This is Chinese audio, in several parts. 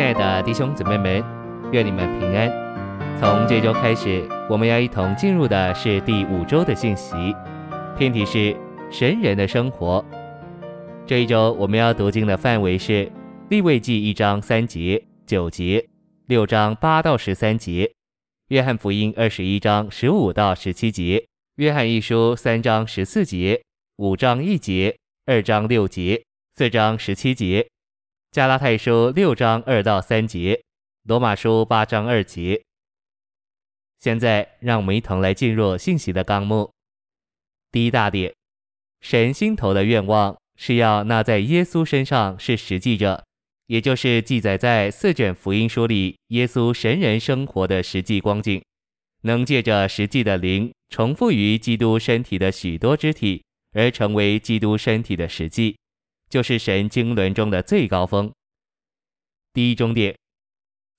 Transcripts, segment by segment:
亲爱的弟兄姊妹们，愿你们平安。从这周开始，我们要一同进入的是第五周的信息，篇题是神人的生活。这一周我们要读经的范围是利未记一章三节、九节、六章八到十三节、约翰福音二十一章十五到十七节、约翰一书三章十四节、五章一节、二章六节、四章十七节。加拉太书六章二到三节，罗马书八章二节。现在，让我们一同来进入信息的纲目。第一大点，神心头的愿望是要那在耶稣身上是实际者，也就是记载在四卷福音书里耶稣神人生活的实际光景，能借着实际的灵重复于基督身体的许多肢体，而成为基督身体的实际。就是神经纶中的最高峰。第一终点，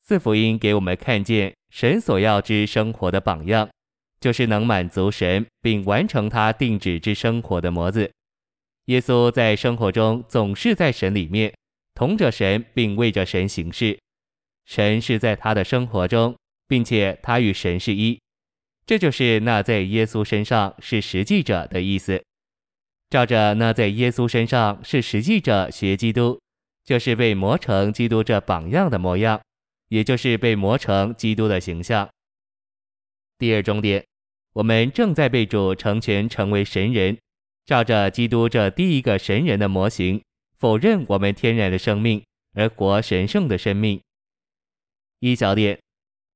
四福音给我们看见神所要之生活的榜样，就是能满足神并完成他定旨之生活的模子。耶稣在生活中总是在神里面，同着神并为着神行事。神是在他的生活中，并且他与神是一。这就是那在耶稣身上是实际者的意思。照着那在耶稣身上是实际者学基督，就是被磨成基督这榜样的模样，也就是被磨成基督的形象。第二重点，我们正在被主成全成为神人，照着基督这第一个神人的模型，否认我们天然的生命，而活神圣的生命。一小点，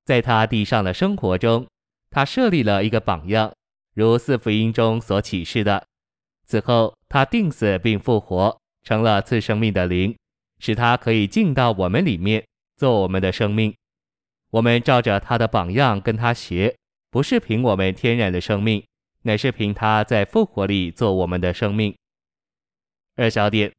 在他地上的生活中，他设立了一个榜样，如四福音中所启示的。此后，他定死并复活，成了赐生命的灵，使他可以进到我们里面，做我们的生命。我们照着他的榜样跟他学，不是凭我们天然的生命，乃是凭他在复活里做我们的生命。二小点，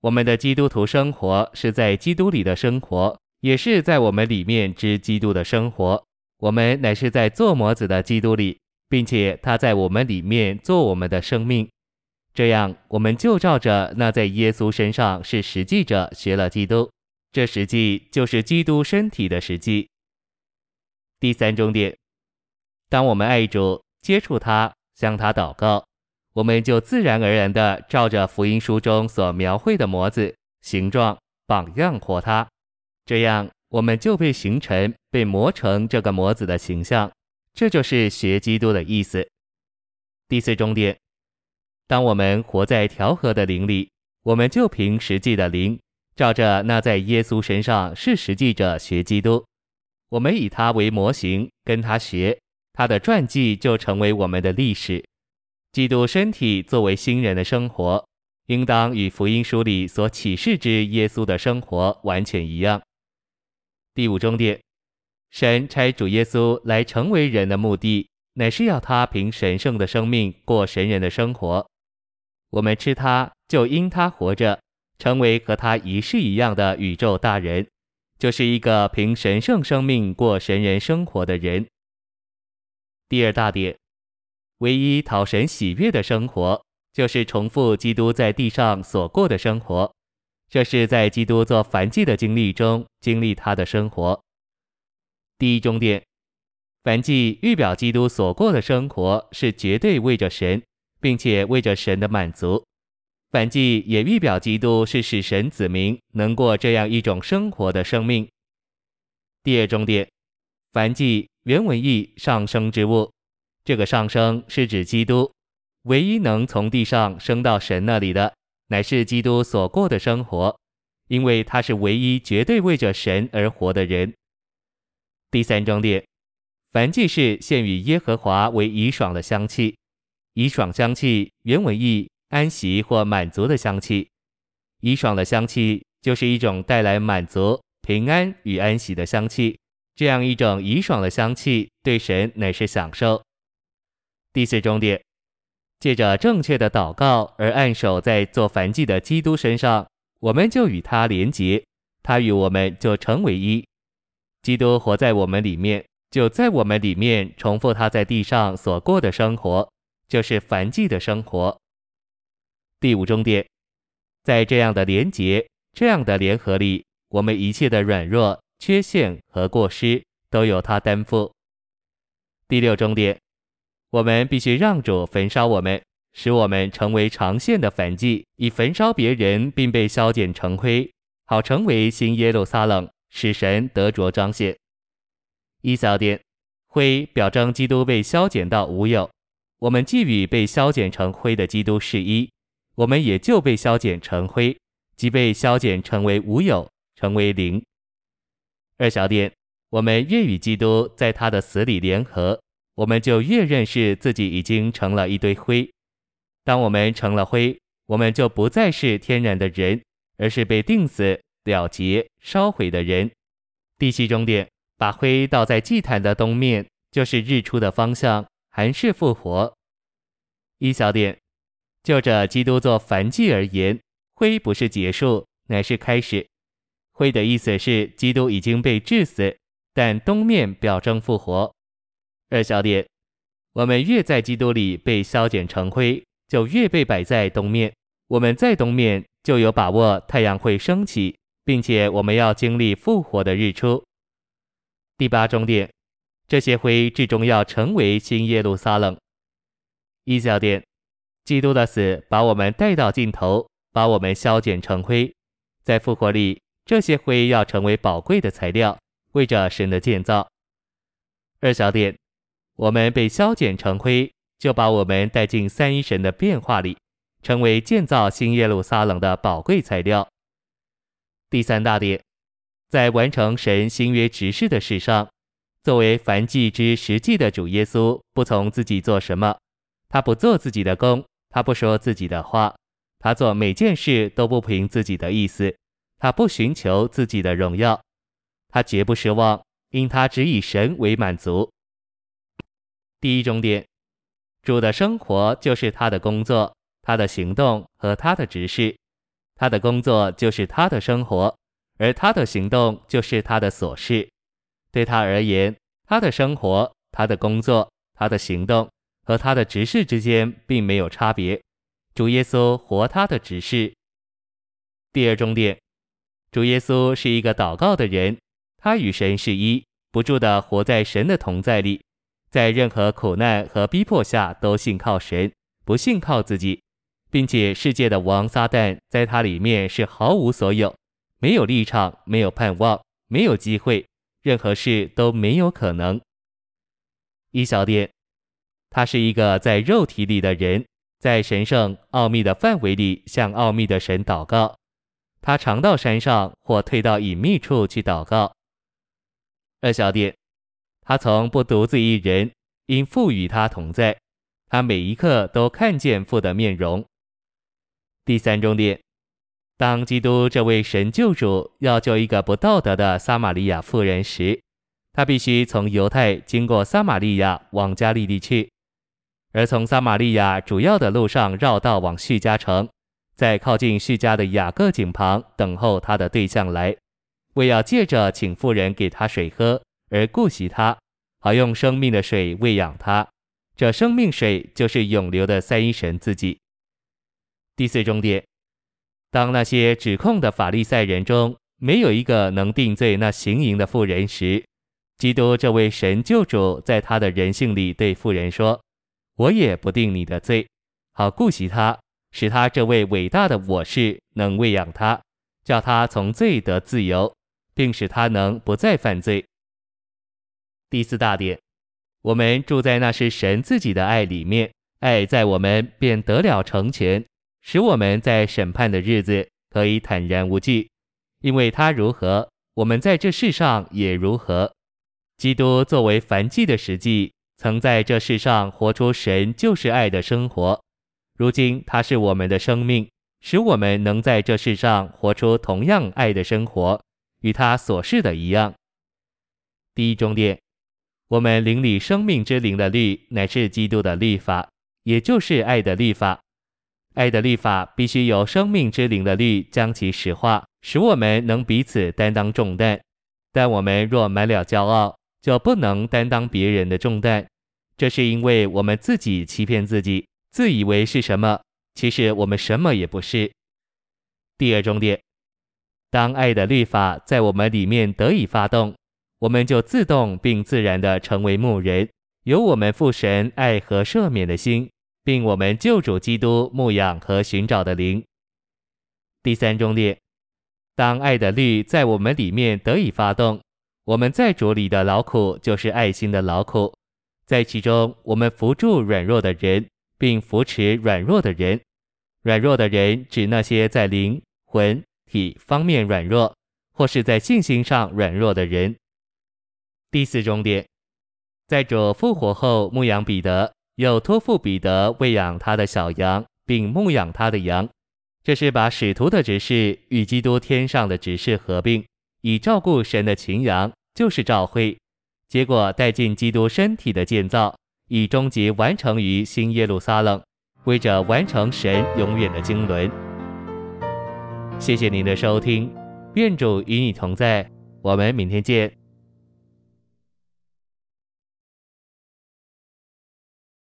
我们的基督徒生活是在基督里的生活，也是在我们里面之基督的生活。我们乃是在做模子的基督里，并且他在我们里面做我们的生命。这样，我们就照着那在耶稣身上是实际者学了基督，这实际就是基督身体的实际。第三重点，当我们爱主、接触他、向他祷告，我们就自然而然地照着福音书中所描绘的模子、形状、榜样活他。这样，我们就被形成、被磨成这个模子的形象。这就是学基督的意思。第四重点。当我们活在调和的灵里，我们就凭实际的灵，照着那在耶稣身上是实际者学基督。我们以他为模型，跟他学，他的传记就成为我们的历史。基督身体作为新人的生活，应当与福音书里所启示之耶稣的生活完全一样。第五终点，神差主耶稣来成为人的目的，乃是要他凭神圣的生命过神人的生活。我们吃它，就因它活着，成为和他一式一样的宇宙大人，就是一个凭神圣生命过神人生活的人。第二大点，唯一讨神喜悦的生活，就是重复基督在地上所过的生活，这是在基督做燔祭的经历中经历他的生活。第一终点，燔祭预表基督所过的生活是绝对为着神。并且为着神的满足，燔祭也预表基督是使神子民能过这样一种生活的生命。第二重点，燔祭原文意上升之物，这个上升是指基督，唯一能从地上升到神那里的，乃是基督所过的生活，因为他是唯一绝对为着神而活的人。第三重点，燔祭是献与耶和华为怡爽的香气。怡爽香气原文意安息或满足的香气，怡爽的香气就是一种带来满足、平安与安息的香气。这样一种怡爽的香气对神乃是享受。第四终点，借着正确的祷告而按手在做燔祭的基督身上，我们就与他连结，他与我们就成为一。基督活在我们里面，就在我们里面重复他在地上所过的生活。就是凡祭的生活。第五终点，在这样的连结、这样的联合里，我们一切的软弱、缺陷和过失都由他担负。第六重点，我们必须让主焚烧我们，使我们成为长线的凡祭，以焚烧别人，并被削减成灰，好成为新耶路撒冷，使神得着彰显。一小点，灰表征基督被消减到无有。我们既与被削减成灰的基督是一，我们也就被削减成灰，即被削减成为无有，成为零。二小点，我们越与基督在他的死里联合，我们就越认识自己已经成了一堆灰。当我们成了灰，我们就不再是天然的人，而是被钉死、了结、烧毁的人。第七终点，把灰倒在祭坛的东面，就是日出的方向。还是复活。一小点，就着基督做燔祭而言，灰不是结束，乃是开始。灰的意思是基督已经被治死，但东面表征复活。二小点，我们越在基督里被削减成灰，就越被摆在东面。我们在东面就有把握太阳会升起，并且我们要经历复活的日出。第八重点。这些灰最终要成为新耶路撒冷。一小点，基督的死把我们带到尽头，把我们消减成灰。在复活里，这些灰要成为宝贵的材料，为着神的建造。二小点，我们被消减成灰，就把我们带进三一神的变化里，成为建造新耶路撒冷的宝贵材料。第三大点，在完成神新约职事的事上。作为凡祭之实际的主耶稣，不从自己做什么，他不做自己的工，他不说自己的话，他做每件事都不凭自己的意思，他不寻求自己的荣耀，他绝不失望，因他只以神为满足。第一种点，主的生活就是他的工作，他的行动和他的职事，他的工作就是他的生活，而他的行动就是他的琐事。对他而言，他的生活、他的工作、他的行动和他的执事之间并没有差别。主耶稣活他的执事。第二重点，主耶稣是一个祷告的人，他与神是一，不住地活在神的同在里，在任何苦难和逼迫下都信靠神，不信靠自己，并且世界的王撒旦在他里面是毫无所有，没有立场，没有盼望，没有机会。任何事都没有可能。一小点，他是一个在肉体里的人，在神圣奥秘的范围里向奥秘的神祷告。他常到山上或退到隐秘处去祷告。二小点，他从不独自一人，因父与他同在，他每一刻都看见父的面容。第三重点。当基督这位神救主要救一个不道德的撒玛利亚妇人时，他必须从犹太经过撒玛利亚往加利利去，而从撒玛利亚主要的路上绕道往叙加城，在靠近叙加的雅各井旁等候他的对象来，为要借着请妇人给他水喝而顾惜他，好用生命的水喂养他。这生命水就是永流的三一神自己。第四重点。当那些指控的法利赛人中没有一个能定罪那行淫的妇人时，基督这位神救主在他的人性里对妇人说：“我也不定你的罪，好顾惜他，使他这位伟大的我是能喂养他，叫他从罪得自由，并使他能不再犯罪。”第四大点，我们住在那是神自己的爱里面，爱在我们便得了成全。使我们在审判的日子可以坦然无惧，因为他如何，我们在这世上也如何。基督作为燔祭的实际，曾在这世上活出神就是爱的生活。如今他是我们的生命，使我们能在这世上活出同样爱的生活，与他所示的一样。第一重点，我们灵里生命之灵的律，乃是基督的律法，也就是爱的律法。爱的律法必须由生命之灵的律将其实化，使我们能彼此担当重担。但我们若满了骄傲，就不能担当别人的重担。这是因为我们自己欺骗自己，自以为是什么，其实我们什么也不是。第二重点，当爱的律法在我们里面得以发动，我们就自动并自然地成为牧人，有我们父神爱和赦免的心，并我们救主基督牧养和寻找的灵。第三重点，当爱的律在我们里面得以发动，我们在主里的劳苦就是爱心的劳苦，在其中我们扶助软弱的人，并扶持软弱的人。软弱的人指那些在灵魂体方面软弱，或是在信心上软弱的人。第四重点，在主复活后牧养彼得，又托付彼得喂养他的小羊，并牧养他的羊。这是把使徒的职事与基督天上的职事合并，以照顾神的群羊，就是教会。结果带进基督身体的建造，以终极完成于新耶路撒冷，为着完成神永远的经纶。谢谢您的收听，愿主与你同在，我们明天见。